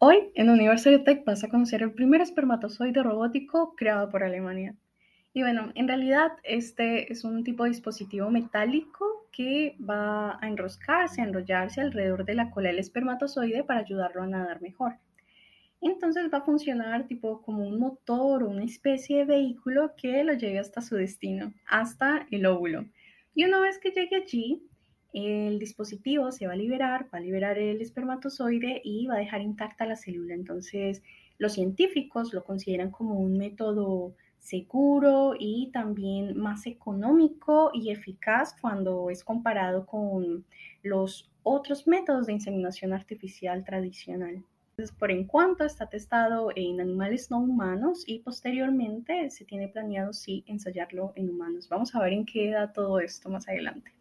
Hoy en University Tech vas a conocer el primer espermatozoide robótico creado por Alemania. Y bueno, en realidad este es un tipo de dispositivo metálico que va a enroscarse, a enrollarse alrededor de la cola del espermatozoide para ayudarlo a nadar mejor. Entonces va a funcionar tipo como un motor o una especie de vehículo que lo lleve hasta su destino, hasta el óvulo. Y una vez que llegue allí, el dispositivo se va a liberar, va a liberar el espermatozoide y va a dejar intacta la célula. Entonces, los científicos lo consideran como un método seguro y también más económico y eficaz cuando es comparado con los otros métodos de inseminación artificial tradicional. Por en cuanto está testado en animales no humanos y posteriormente se tiene planeado sí ensayarlo en humanos. Vamos a ver en qué da todo esto más adelante.